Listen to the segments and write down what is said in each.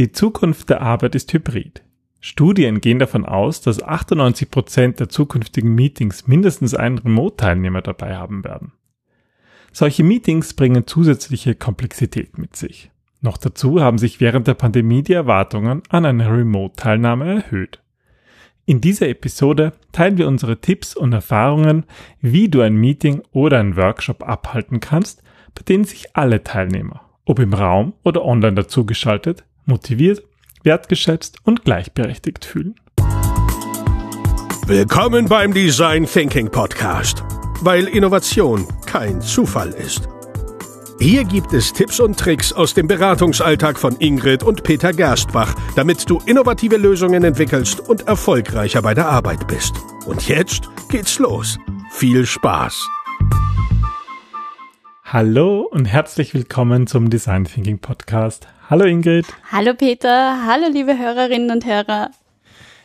Die Zukunft der Arbeit ist hybrid. Studien gehen davon aus, dass 98 Prozent der zukünftigen Meetings mindestens einen Remote-Teilnehmer dabei haben werden. Solche Meetings bringen zusätzliche Komplexität mit sich. Noch dazu haben sich während der Pandemie die Erwartungen an eine Remote-Teilnahme erhöht. In dieser Episode teilen wir unsere Tipps und Erfahrungen, wie du ein Meeting oder einen Workshop abhalten kannst, bei denen sich alle Teilnehmer, ob im Raum oder online dazugeschaltet, motiviert, wertgeschätzt und gleichberechtigt fühlen. Willkommen beim Design Thinking Podcast, weil Innovation kein Zufall ist. Hier gibt es Tipps und Tricks aus dem Beratungsalltag von Ingrid und Peter Gerstbach, damit du innovative Lösungen entwickelst und erfolgreicher bei der Arbeit bist. Und jetzt geht's los. Viel Spaß! Hallo und herzlich willkommen zum Design Thinking Podcast. Hallo Ingrid. Hallo Peter. Hallo liebe Hörerinnen und Hörer.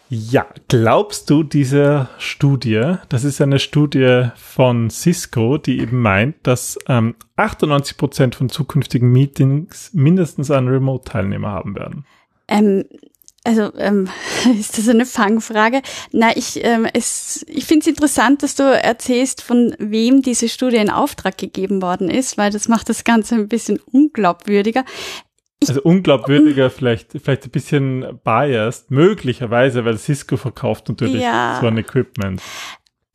Ja, glaubst du diese Studie, das ist eine Studie von Cisco, die eben meint, dass ähm, 98 Prozent von zukünftigen Meetings mindestens einen Remote-Teilnehmer haben werden? Ähm, also ähm, ist das eine Fangfrage? Na, ich, ähm, es, ich finde es interessant, dass du erzählst, von wem diese Studie in Auftrag gegeben worden ist, weil das macht das Ganze ein bisschen unglaubwürdiger. Also unglaubwürdiger, vielleicht, vielleicht ein bisschen biased, möglicherweise, weil Cisco verkauft natürlich ja. so ein Equipment.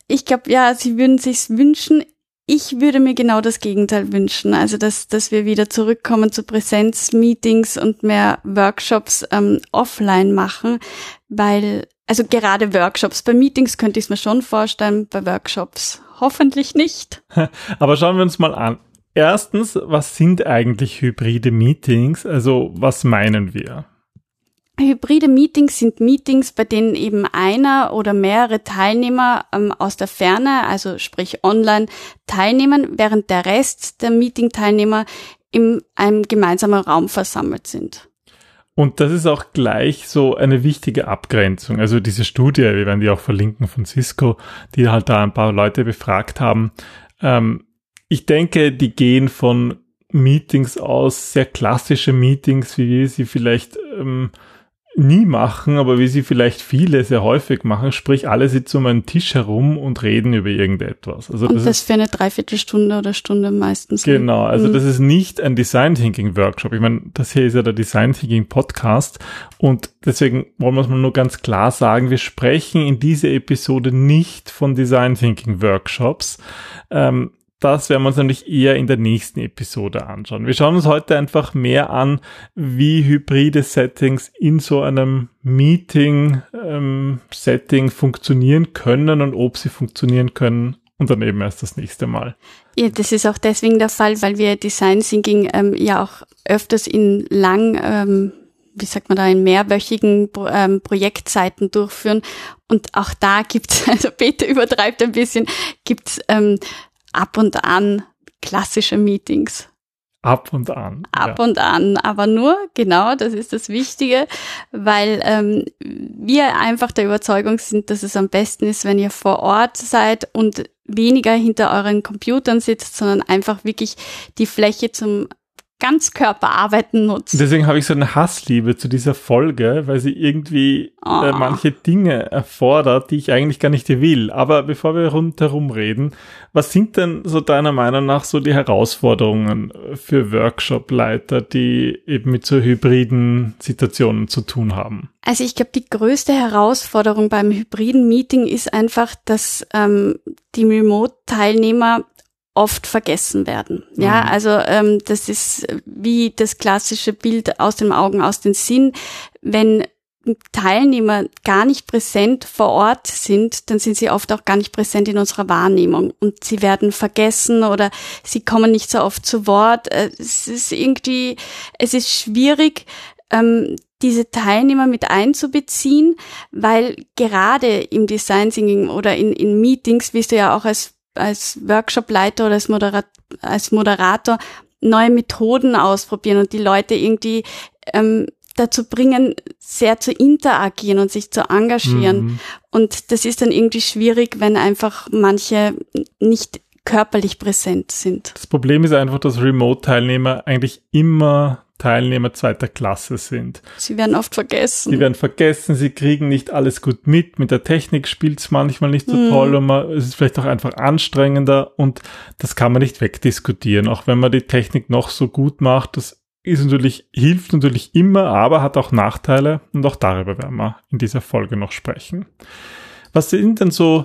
Ich glaube, ja, sie würden sich's wünschen. Ich würde mir genau das Gegenteil wünschen. Also, dass, dass wir wieder zurückkommen zu Präsenzmeetings und mehr Workshops ähm, offline machen, weil, also gerade Workshops, bei Meetings könnte ich es mir schon vorstellen, bei Workshops hoffentlich nicht. Aber schauen wir uns mal an. Erstens, was sind eigentlich hybride Meetings? Also was meinen wir? Hybride Meetings sind Meetings, bei denen eben einer oder mehrere Teilnehmer ähm, aus der Ferne, also sprich online, teilnehmen, während der Rest der Meeting-Teilnehmer in einem gemeinsamen Raum versammelt sind. Und das ist auch gleich so eine wichtige Abgrenzung. Also diese Studie, wir werden die auch verlinken von Cisco, die halt da ein paar Leute befragt haben. Ähm, ich denke, die gehen von Meetings aus, sehr klassische Meetings, wie wir sie vielleicht ähm, nie machen, aber wie sie vielleicht viele sehr häufig machen, sprich alle sitzen um einen Tisch herum und reden über irgendetwas. Also und das, das für eine Dreiviertelstunde oder Stunde meistens. Genau, also mhm. das ist nicht ein Design Thinking Workshop. Ich meine, das hier ist ja der Design Thinking Podcast und deswegen wollen wir es mal nur ganz klar sagen, wir sprechen in dieser Episode nicht von Design Thinking Workshops. Ähm, das werden wir uns nämlich eher in der nächsten Episode anschauen. Wir schauen uns heute einfach mehr an, wie hybride Settings in so einem Meeting-Setting ähm, funktionieren können und ob sie funktionieren können und dann eben erst das nächste Mal. Ja, das ist auch deswegen der Fall, weil wir Design Thinking ähm, ja auch öfters in lang, ähm, wie sagt man da, in mehrwöchigen ähm, Projektzeiten durchführen. Und auch da gibt's, also Peter übertreibt ein bisschen, gibt's ähm, ab und an klassische Meetings. Ab und an. Ab ja. und an, aber nur, genau, das ist das Wichtige, weil ähm, wir einfach der Überzeugung sind, dass es am besten ist, wenn ihr vor Ort seid und weniger hinter euren Computern sitzt, sondern einfach wirklich die Fläche zum Ganzkörperarbeiten nutzt. Deswegen habe ich so eine Hassliebe zu dieser Folge, weil sie irgendwie oh. äh, manche Dinge erfordert, die ich eigentlich gar nicht will. Aber bevor wir rundherum reden, was sind denn so deiner Meinung nach so die Herausforderungen für Workshop-Leiter, die eben mit so hybriden Situationen zu tun haben? Also ich glaube, die größte Herausforderung beim hybriden Meeting ist einfach, dass ähm, die Remote-Teilnehmer oft vergessen werden. Ja, mhm. also ähm, das ist wie das klassische Bild aus den Augen, aus den Sinn. Wenn Teilnehmer gar nicht präsent vor Ort sind, dann sind sie oft auch gar nicht präsent in unserer Wahrnehmung und sie werden vergessen oder sie kommen nicht so oft zu Wort. Äh, es ist irgendwie, es ist schwierig, ähm, diese Teilnehmer mit einzubeziehen, weil gerade im Design Thinking oder in, in Meetings, wie du ja auch als als Workshopleiter oder als, Moderat als Moderator neue Methoden ausprobieren und die Leute irgendwie ähm, dazu bringen, sehr zu interagieren und sich zu engagieren. Mhm. Und das ist dann irgendwie schwierig, wenn einfach manche nicht körperlich präsent sind. Das Problem ist einfach, dass Remote-Teilnehmer eigentlich immer Teilnehmer zweiter Klasse sind. Sie werden oft vergessen. Sie werden vergessen, sie kriegen nicht alles gut mit. Mit der Technik spielt es manchmal nicht so mhm. toll und man, es ist vielleicht auch einfach anstrengender und das kann man nicht wegdiskutieren. Auch wenn man die Technik noch so gut macht, das ist natürlich, hilft natürlich immer, aber hat auch Nachteile und auch darüber werden wir in dieser Folge noch sprechen. Was sind denn so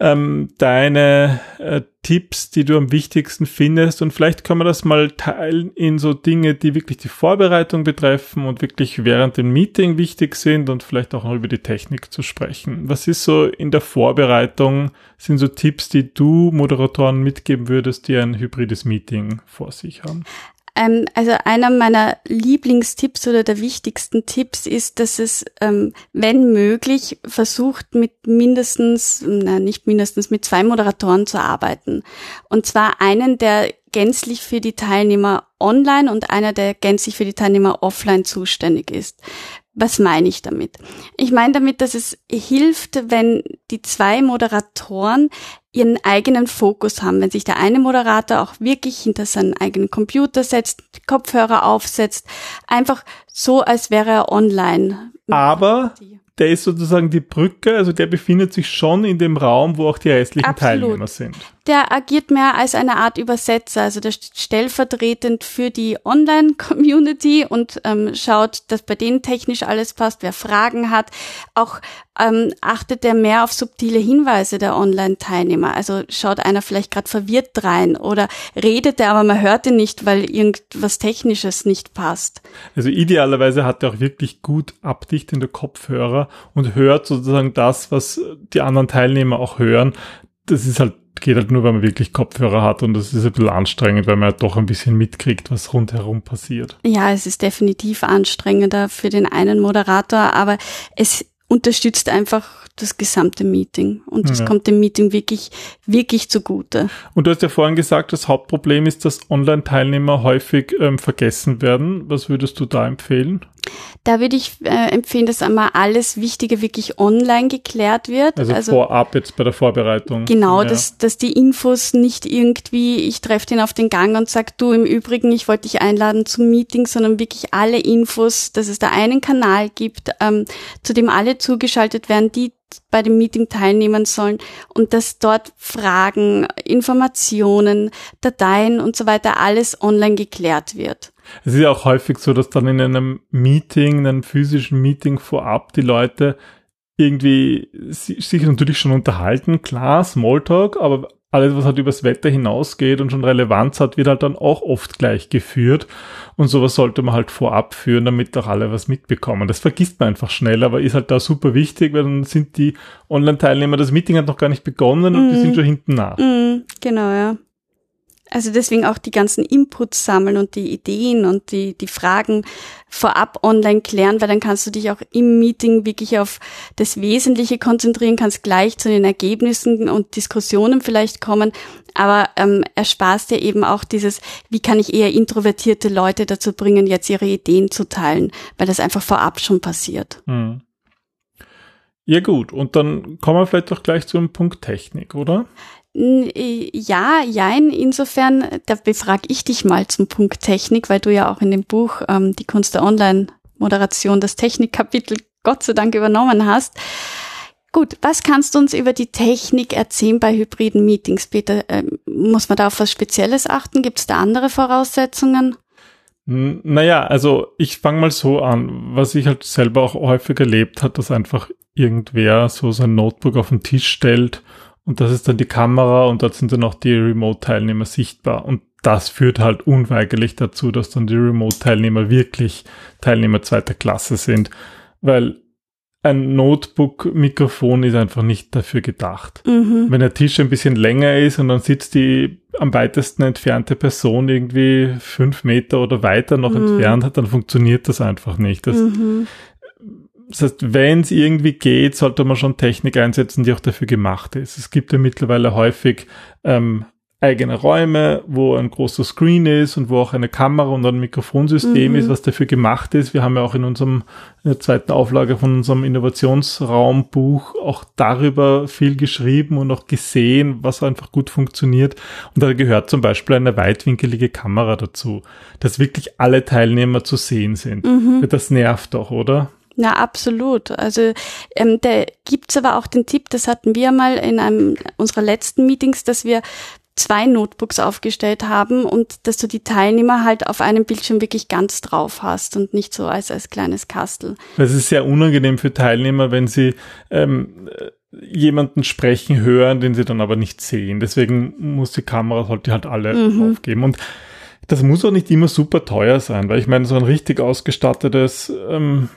ähm, deine äh, Tipps, die du am wichtigsten findest? Und vielleicht können wir das mal teilen in so Dinge, die wirklich die Vorbereitung betreffen und wirklich während dem Meeting wichtig sind und vielleicht auch noch über die Technik zu sprechen. Was ist so in der Vorbereitung, sind so Tipps, die du Moderatoren mitgeben würdest, die ein hybrides Meeting vor sich haben? Ähm, also einer meiner Lieblingstipps oder der wichtigsten Tipps ist, dass es, ähm, wenn möglich, versucht mit mindestens, na, nicht mindestens, mit zwei Moderatoren zu arbeiten. Und zwar einen, der gänzlich für die Teilnehmer online und einer, der gänzlich für die Teilnehmer offline zuständig ist. Was meine ich damit? Ich meine damit, dass es hilft, wenn die zwei Moderatoren ihren eigenen Fokus haben, wenn sich der eine Moderator auch wirklich hinter seinen eigenen Computer setzt, Kopfhörer aufsetzt, einfach so, als wäre er online. Aber der ist sozusagen die Brücke, also der befindet sich schon in dem Raum, wo auch die restlichen Absolut. Teilnehmer sind. Der agiert mehr als eine Art Übersetzer, also der steht stellvertretend für die Online-Community und ähm, schaut, dass bei denen technisch alles passt, wer Fragen hat. Auch ähm, achtet er mehr auf subtile Hinweise der Online-Teilnehmer. Also schaut einer vielleicht gerade verwirrt rein oder redet er, aber man hört ihn nicht, weil irgendwas Technisches nicht passt. Also idealerweise hat er auch wirklich gut abdichtende Kopfhörer und hört sozusagen das, was die anderen Teilnehmer auch hören. Das ist halt geht halt nur, wenn man wirklich Kopfhörer hat und das ist ein bisschen anstrengend, weil man halt doch ein bisschen mitkriegt, was rundherum passiert. Ja, es ist definitiv anstrengender für den einen Moderator, aber es unterstützt einfach das gesamte Meeting. Und das ja. kommt dem Meeting wirklich, wirklich zugute. Und du hast ja vorhin gesagt, das Hauptproblem ist, dass Online-Teilnehmer häufig ähm, vergessen werden. Was würdest du da empfehlen? Da würde ich äh, empfehlen, dass einmal alles Wichtige wirklich online geklärt wird. Also, also vorab jetzt bei der Vorbereitung. Genau, ja. dass, dass die Infos nicht irgendwie, ich treffe den auf den Gang und sag du im Übrigen, ich wollte dich einladen zum Meeting, sondern wirklich alle Infos, dass es da einen Kanal gibt, ähm, zu dem alle zugeschaltet werden, die bei dem Meeting teilnehmen sollen und dass dort Fragen, Informationen, Dateien und so weiter alles online geklärt wird. Es ist ja auch häufig so, dass dann in einem Meeting, in einem physischen Meeting vorab die Leute irgendwie sich natürlich schon unterhalten, klar, Smalltalk, aber alles, was halt übers Wetter hinausgeht und schon Relevanz hat, wird halt dann auch oft gleich geführt. Und sowas sollte man halt vorab führen, damit auch alle was mitbekommen. Das vergisst man einfach schnell, aber ist halt da super wichtig, weil dann sind die Online-Teilnehmer, das Meeting hat noch gar nicht begonnen und die sind mhm. schon hinten nach. Mm, genau, ja. Also deswegen auch die ganzen Inputs sammeln und die Ideen und die, die Fragen vorab online klären, weil dann kannst du dich auch im Meeting wirklich auf das Wesentliche konzentrieren, kannst gleich zu den Ergebnissen und Diskussionen vielleicht kommen, aber ähm, ersparst dir eben auch dieses, wie kann ich eher introvertierte Leute dazu bringen, jetzt ihre Ideen zu teilen, weil das einfach vorab schon passiert. Hm. Ja gut, und dann kommen wir vielleicht doch gleich zu einem Punkt Technik, oder? Ja, jein. Insofern, da befrage ich dich mal zum Punkt Technik, weil du ja auch in dem Buch ähm, die Kunst der Online-Moderation das Technikkapitel Gott sei Dank übernommen hast. Gut, was kannst du uns über die Technik erzählen bei hybriden Meetings, Peter? Ähm, muss man da auf was Spezielles achten? Gibt es da andere Voraussetzungen? Naja, also ich fange mal so an, was ich halt selber auch häufig erlebt hat, dass einfach irgendwer so sein Notebook auf den Tisch stellt und das ist dann die Kamera und dort sind dann auch die Remote-Teilnehmer sichtbar. Und das führt halt unweigerlich dazu, dass dann die Remote-Teilnehmer wirklich Teilnehmer zweiter Klasse sind. Weil ein Notebook-Mikrofon ist einfach nicht dafür gedacht. Mhm. Wenn der Tisch ein bisschen länger ist und dann sitzt die am weitesten entfernte Person irgendwie fünf Meter oder weiter noch mhm. entfernt hat, dann funktioniert das einfach nicht. Das, mhm. Das heißt, wenn es irgendwie geht, sollte man schon Technik einsetzen, die auch dafür gemacht ist. Es gibt ja mittlerweile häufig ähm, eigene Räume, wo ein großer Screen ist und wo auch eine Kamera und ein Mikrofonsystem mhm. ist, was dafür gemacht ist. Wir haben ja auch in unserem in der zweiten Auflage von unserem Innovationsraumbuch auch darüber viel geschrieben und auch gesehen, was einfach gut funktioniert. Und da gehört zum Beispiel eine weitwinkelige Kamera dazu, dass wirklich alle Teilnehmer zu sehen sind. Mhm. Das nervt doch, oder? Ja, absolut. Also ähm, da gibt's aber auch den Tipp, das hatten wir mal in einem unserer letzten Meetings, dass wir zwei Notebooks aufgestellt haben und dass du die Teilnehmer halt auf einem Bildschirm wirklich ganz drauf hast und nicht so als, als kleines Kastel. Das ist sehr unangenehm für Teilnehmer, wenn sie ähm, jemanden sprechen hören, den sie dann aber nicht sehen. Deswegen muss die Kamera, sollte halt alle mhm. aufgeben. Und das muss auch nicht immer super teuer sein, weil ich meine, so ein richtig ausgestattetes ähm,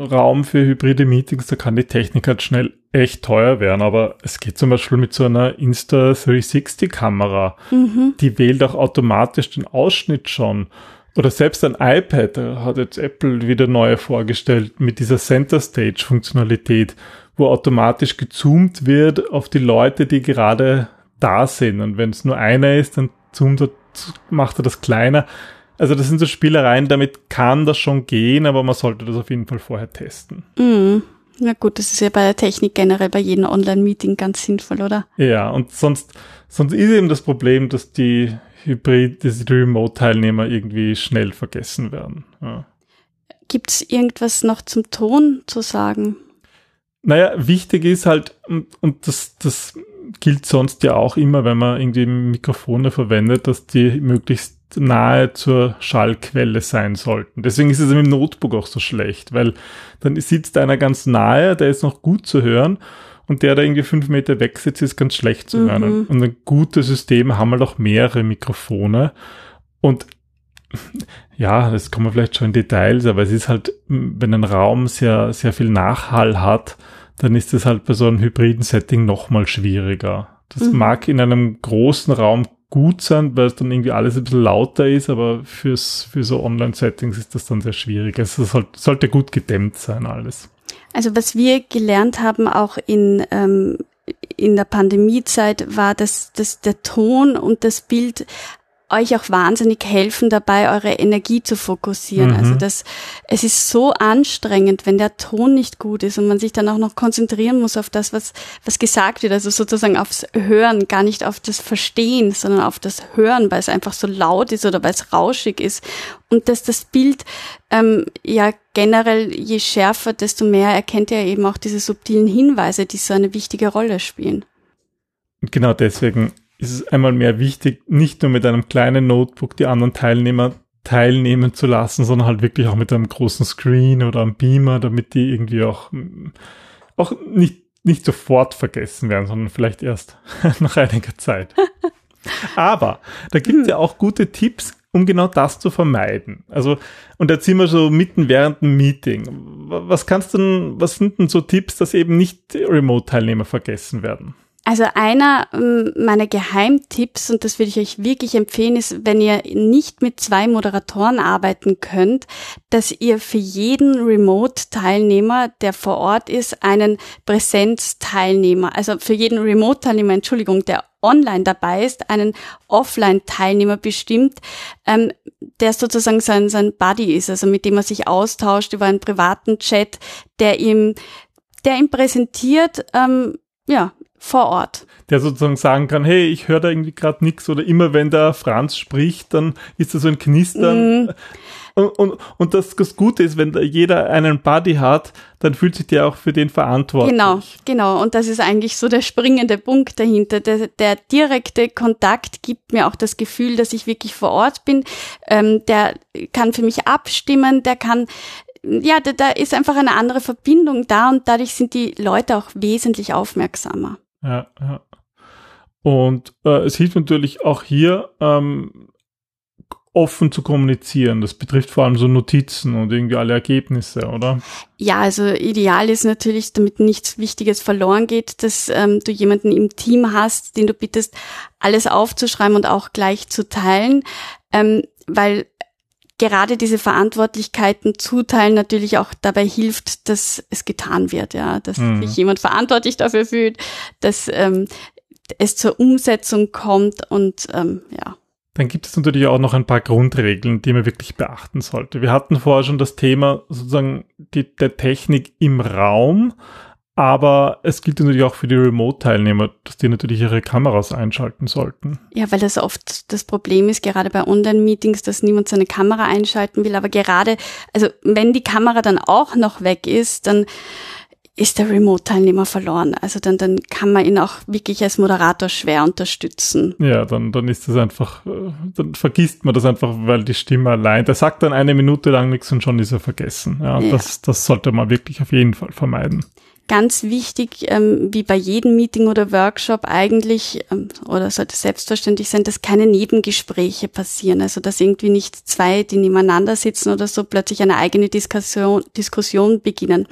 Raum für hybride Meetings, da kann die Technik halt schnell echt teuer werden. Aber es geht zum Beispiel mit so einer Insta 360 Kamera. Mhm. Die wählt auch automatisch den Ausschnitt schon. Oder selbst ein iPad, da hat jetzt Apple wieder neue vorgestellt mit dieser Center Stage Funktionalität, wo automatisch gezoomt wird auf die Leute, die gerade da sind. Und wenn es nur einer ist, dann zoomt er macht er das kleiner. Also das sind so Spielereien, damit kann das schon gehen, aber man sollte das auf jeden Fall vorher testen. Mhm. Na gut, das ist ja bei der Technik generell bei jedem Online-Meeting ganz sinnvoll, oder? Ja, und sonst, sonst ist eben das Problem, dass die Hybrid, die Remote-Teilnehmer irgendwie schnell vergessen werden. Ja. Gibt es irgendwas noch zum Ton zu sagen? Naja, wichtig ist halt, und, und das, das gilt sonst ja auch immer, wenn man irgendwie Mikrofone verwendet, dass die möglichst nahe zur Schallquelle sein sollten. Deswegen ist es im Notebook auch so schlecht, weil dann sitzt einer ganz nahe, der ist noch gut zu hören und der, der irgendwie fünf Meter weg sitzt, ist ganz schlecht zu hören. Mhm. Und ein gutes System haben halt auch mehrere Mikrofone und ja, das kommen wir vielleicht schon in Details, aber es ist halt, wenn ein Raum sehr, sehr viel Nachhall hat, dann ist es halt bei so einem hybriden Setting nochmal schwieriger. Das mhm. mag in einem großen Raum gut sein, weil es dann irgendwie alles ein bisschen lauter ist, aber fürs, für so Online-Settings ist das dann sehr schwierig. Es sollte, sollte gut gedämmt sein alles. Also was wir gelernt haben auch in, ähm, in der Pandemiezeit war, dass, dass der Ton und das Bild euch auch wahnsinnig helfen dabei, eure Energie zu fokussieren. Also mhm. Also das, es ist so anstrengend, wenn der Ton nicht gut ist und man sich dann auch noch konzentrieren muss auf das, was, was gesagt wird. Also sozusagen aufs Hören, gar nicht auf das Verstehen, sondern auf das Hören, weil es einfach so laut ist oder weil es rauschig ist. Und dass das Bild ähm, ja generell, je schärfer, desto mehr erkennt ihr eben auch diese subtilen Hinweise, die so eine wichtige Rolle spielen. Genau deswegen ist es einmal mehr wichtig, nicht nur mit einem kleinen Notebook die anderen Teilnehmer teilnehmen zu lassen, sondern halt wirklich auch mit einem großen Screen oder einem Beamer, damit die irgendwie auch, auch nicht, nicht sofort vergessen werden, sondern vielleicht erst nach einiger Zeit. Aber da gibt es ja auch gute Tipps, um genau das zu vermeiden. Also, und jetzt sind wir so mitten während dem Meeting. Was kannst du denn, was sind denn so Tipps, dass eben nicht Remote-Teilnehmer vergessen werden? Also einer ähm, meiner Geheimtipps, und das würde ich euch wirklich empfehlen, ist, wenn ihr nicht mit zwei Moderatoren arbeiten könnt, dass ihr für jeden Remote-Teilnehmer, der vor Ort ist, einen Präsenz-Teilnehmer, also für jeden Remote-Teilnehmer, Entschuldigung, der online dabei ist, einen Offline-Teilnehmer bestimmt, ähm, der sozusagen sein, sein Buddy ist, also mit dem er sich austauscht über einen privaten Chat, der ihm, der ihm präsentiert, ähm, ja, vor Ort. Der sozusagen sagen kann, hey, ich höre da irgendwie gerade nichts oder immer wenn der Franz spricht, dann ist da so ein Knistern. Mm. Und, und, und das, das Gute ist, wenn da jeder einen Buddy hat, dann fühlt sich der auch für den verantwortlich. Genau, genau. Und das ist eigentlich so der springende Punkt dahinter. Der, der direkte Kontakt gibt mir auch das Gefühl, dass ich wirklich vor Ort bin. Ähm, der kann für mich abstimmen, der kann ja, da, da ist einfach eine andere Verbindung da und dadurch sind die Leute auch wesentlich aufmerksamer. Ja, ja. Und äh, es hilft natürlich auch hier, ähm, offen zu kommunizieren. Das betrifft vor allem so Notizen und irgendwie alle Ergebnisse, oder? Ja, also ideal ist natürlich, damit nichts Wichtiges verloren geht, dass ähm, du jemanden im Team hast, den du bittest, alles aufzuschreiben und auch gleich zu teilen, ähm, weil gerade diese Verantwortlichkeiten zuteilen natürlich auch dabei hilft, dass es getan wird, ja, dass mhm. sich jemand verantwortlich dafür fühlt, dass ähm, es zur Umsetzung kommt und ähm, ja. Dann gibt es natürlich auch noch ein paar Grundregeln, die man wirklich beachten sollte. Wir hatten vorher schon das Thema sozusagen die, der Technik im Raum, aber es gilt natürlich auch für die Remote-Teilnehmer, dass die natürlich ihre Kameras einschalten sollten. Ja, weil das oft das Problem ist, gerade bei Online-Meetings, dass niemand seine Kamera einschalten will. Aber gerade, also wenn die Kamera dann auch noch weg ist, dann ist der Remote-Teilnehmer verloren. Also dann, dann kann man ihn auch wirklich als Moderator schwer unterstützen. Ja, dann, dann ist das einfach, äh, dann vergisst man das einfach, weil die Stimme allein, der sagt dann eine Minute lang nichts und schon ist er vergessen. Ja, ja. Das, das sollte man wirklich auf jeden Fall vermeiden ganz wichtig, ähm, wie bei jedem Meeting oder Workshop eigentlich, ähm, oder sollte selbstverständlich sein, dass keine Nebengespräche passieren. Also dass irgendwie nicht zwei, die nebeneinander sitzen oder so, plötzlich eine eigene Diskussion, Diskussion beginnen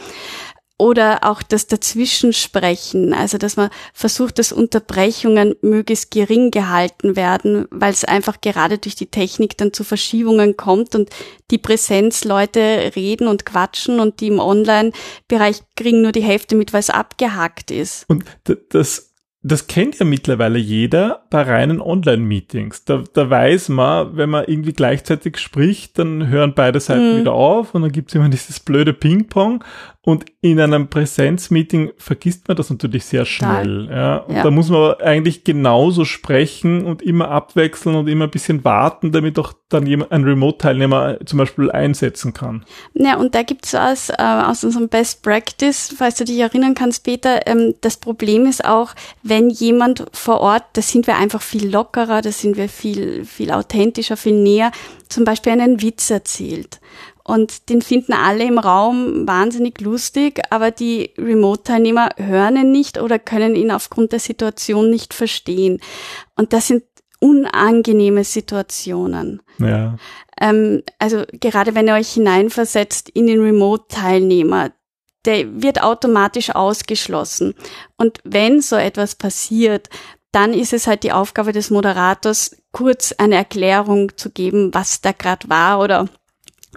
oder auch das Dazwischensprechen, also dass man versucht, dass Unterbrechungen möglichst gering gehalten werden, weil es einfach gerade durch die Technik dann zu Verschiebungen kommt und die Präsenzleute reden und quatschen und die im Online-Bereich kriegen nur die Hälfte mit, weil es abgehackt ist. Und das das kennt ja mittlerweile jeder bei reinen Online-Meetings. Da, da weiß man, wenn man irgendwie gleichzeitig spricht, dann hören beide Seiten mhm. wieder auf und dann gibt's immer dieses blöde Ping-Pong und in einem Präsenzmeeting vergisst man das natürlich sehr schnell. Ja. Und ja. da muss man eigentlich genauso sprechen und immer abwechseln und immer ein bisschen warten, damit auch dann jemand, ein Remote-Teilnehmer zum Beispiel einsetzen kann. Ja, und da gibt's aus, äh, aus unserem Best Practice, falls du dich erinnern kannst, Peter, ähm, das Problem ist auch, wenn jemand vor Ort, da sind wir einfach viel lockerer, da sind wir viel, viel authentischer, viel näher, zum Beispiel einen Witz erzählt. Und den finden alle im Raum wahnsinnig lustig, aber die Remote-Teilnehmer hören ihn nicht oder können ihn aufgrund der Situation nicht verstehen. Und das sind unangenehme Situationen. Ja. Ähm, also gerade wenn ihr euch hineinversetzt in den Remote-Teilnehmer, der wird automatisch ausgeschlossen. Und wenn so etwas passiert, dann ist es halt die Aufgabe des Moderators, kurz eine Erklärung zu geben, was da gerade war oder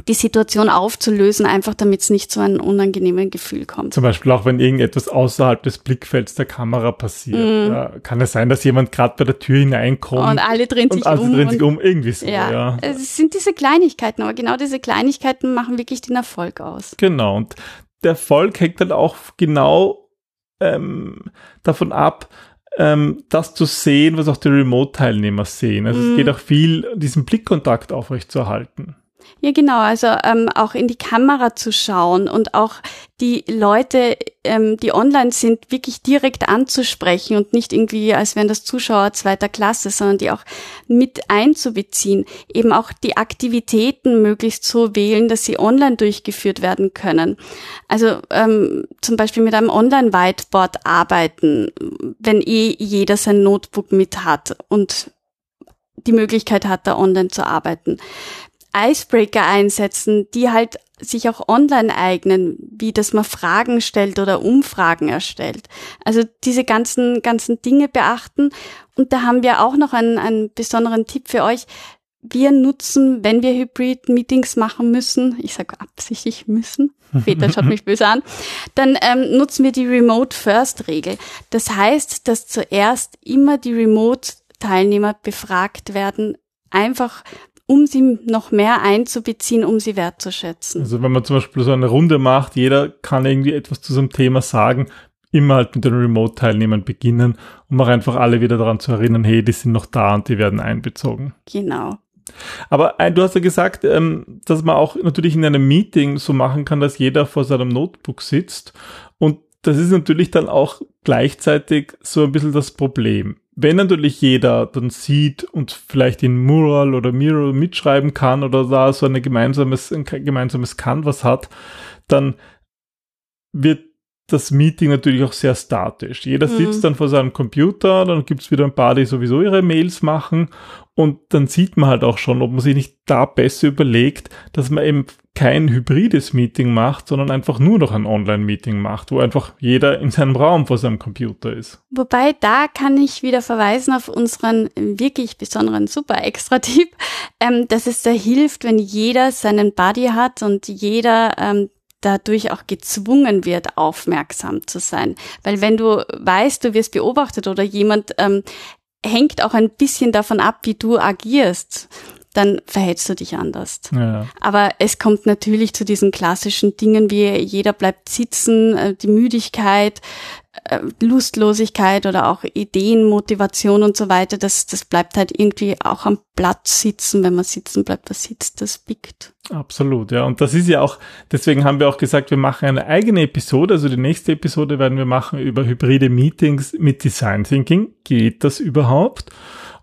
die Situation aufzulösen, einfach damit es nicht zu einem unangenehmen Gefühl kommt. Zum Beispiel auch, wenn irgendetwas außerhalb des Blickfelds der Kamera passiert. Mm. Ja, kann es sein, dass jemand gerade bei der Tür hineinkommt. Und alle drehen sich alle um. drehen sich um, irgendwie so, ja. ja. Es sind diese Kleinigkeiten, aber genau diese Kleinigkeiten machen wirklich den Erfolg aus. Genau, und der Erfolg hängt dann auch genau ähm, davon ab, ähm, das zu sehen, was auch die Remote-Teilnehmer sehen. Also mm. es mhm. geht auch viel, diesen Blickkontakt aufrechtzuerhalten. Ja, genau. Also ähm, auch in die Kamera zu schauen und auch die Leute, ähm, die online sind, wirklich direkt anzusprechen und nicht irgendwie, als wären das Zuschauer zweiter Klasse, sondern die auch mit einzubeziehen. Eben auch die Aktivitäten möglichst so wählen, dass sie online durchgeführt werden können. Also ähm, zum Beispiel mit einem Online-Whiteboard arbeiten, wenn eh jeder sein Notebook mit hat und die Möglichkeit hat, da online zu arbeiten. Icebreaker einsetzen, die halt sich auch online eignen, wie dass man Fragen stellt oder Umfragen erstellt. Also diese ganzen, ganzen Dinge beachten. Und da haben wir auch noch einen, einen besonderen Tipp für euch. Wir nutzen, wenn wir Hybrid-Meetings machen müssen, ich sage absichtlich müssen, Peter schaut mich böse an, dann ähm, nutzen wir die Remote-First-Regel. Das heißt, dass zuerst immer die Remote-Teilnehmer befragt werden, einfach um sie noch mehr einzubeziehen, um sie wertzuschätzen. Also wenn man zum Beispiel so eine Runde macht, jeder kann irgendwie etwas zu so einem Thema sagen, immer halt mit den Remote-Teilnehmern beginnen, um auch einfach alle wieder daran zu erinnern, hey, die sind noch da und die werden einbezogen. Genau. Aber äh, du hast ja gesagt, ähm, dass man auch natürlich in einem Meeting so machen kann, dass jeder vor seinem Notebook sitzt. Und das ist natürlich dann auch gleichzeitig so ein bisschen das Problem wenn natürlich jeder dann sieht und vielleicht in Mural oder Miro mitschreiben kann oder da so eine gemeinsames, ein gemeinsames Canvas hat, dann wird das Meeting natürlich auch sehr statisch. Jeder mhm. sitzt dann vor seinem Computer, dann gibt's wieder ein paar, die sowieso ihre Mails machen und dann sieht man halt auch schon, ob man sich nicht da besser überlegt, dass man eben kein hybrides Meeting macht, sondern einfach nur noch ein Online-Meeting macht, wo einfach jeder in seinem Raum vor seinem Computer ist. Wobei, da kann ich wieder verweisen auf unseren wirklich besonderen super Extra-Tipp, ähm, dass es da hilft, wenn jeder seinen Buddy hat und jeder ähm, dadurch auch gezwungen wird, aufmerksam zu sein. Weil wenn du weißt, du wirst beobachtet oder jemand ähm, hängt auch ein bisschen davon ab, wie du agierst dann verhältst du dich anders. Ja. Aber es kommt natürlich zu diesen klassischen Dingen wie jeder bleibt sitzen, äh, die Müdigkeit, äh, Lustlosigkeit oder auch Ideenmotivation und so weiter, das, das bleibt halt irgendwie auch am Platz sitzen. Wenn man sitzen bleibt, was sitzt, das biegt. Absolut, ja. Und das ist ja auch, deswegen haben wir auch gesagt, wir machen eine eigene Episode. Also die nächste Episode werden wir machen über hybride Meetings mit Design Thinking. Geht das überhaupt?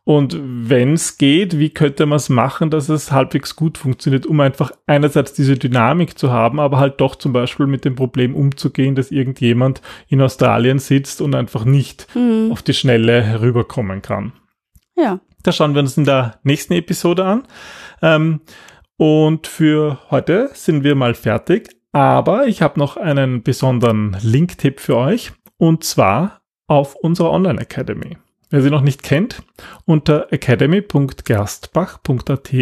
Und wenn es geht, wie könnte man es machen, dass es halbwegs gut funktioniert, um einfach einerseits diese Dynamik zu haben, aber halt doch zum Beispiel mit dem Problem umzugehen, dass irgendjemand in Australien sitzt und einfach nicht mhm. auf die Schnelle herüberkommen kann. Ja. Da schauen wir uns in der nächsten Episode an. Ähm, und für heute sind wir mal fertig. Aber ich habe noch einen besonderen Link-Tipp für euch. Und zwar auf unserer Online Academy. Wer sie noch nicht kennt, unter academy.gerstbach.at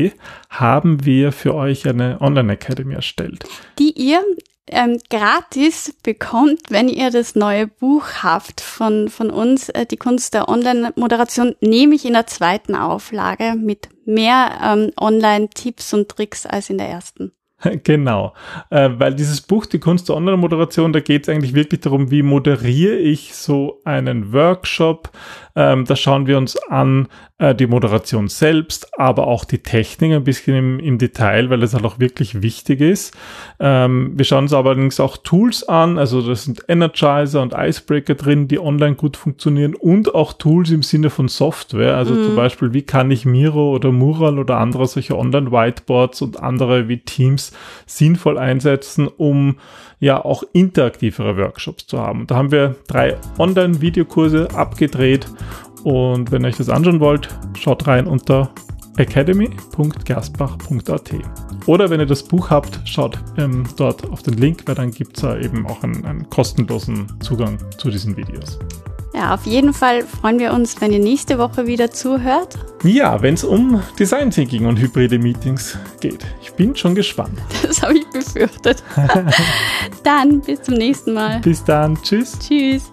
haben wir für euch eine Online-Academy erstellt. Die ihr ähm, gratis bekommt, wenn ihr das neue Buch habt von, von uns, äh, die Kunst der Online-Moderation, nämlich in der zweiten Auflage mit mehr ähm, Online-Tipps und Tricks als in der ersten. Genau, äh, weil dieses Buch, die Kunst der Online-Moderation, da geht es eigentlich wirklich darum, wie moderiere ich so einen Workshop. Ähm, da schauen wir uns an äh, die Moderation selbst, aber auch die Technik ein bisschen im, im Detail, weil das halt auch wirklich wichtig ist. Ähm, wir schauen uns allerdings auch Tools an, also das sind Energizer und Icebreaker drin, die online gut funktionieren und auch Tools im Sinne von Software, also mhm. zum Beispiel, wie kann ich Miro oder Mural oder andere solche Online-Whiteboards und andere wie Teams sinnvoll einsetzen, um ja auch interaktivere Workshops zu haben. Da haben wir drei Online-Videokurse abgedreht und wenn ihr euch das anschauen wollt, schaut rein unter academy.gerstbach.at. Oder wenn ihr das Buch habt, schaut ähm, dort auf den Link, weil dann gibt es da eben auch einen, einen kostenlosen Zugang zu diesen Videos. Ja, auf jeden Fall freuen wir uns, wenn ihr nächste Woche wieder zuhört. Ja, wenn es um Design Thinking und hybride Meetings geht. Ich bin schon gespannt. Das habe ich befürchtet. dann bis zum nächsten Mal. Bis dann. Tschüss. Tschüss.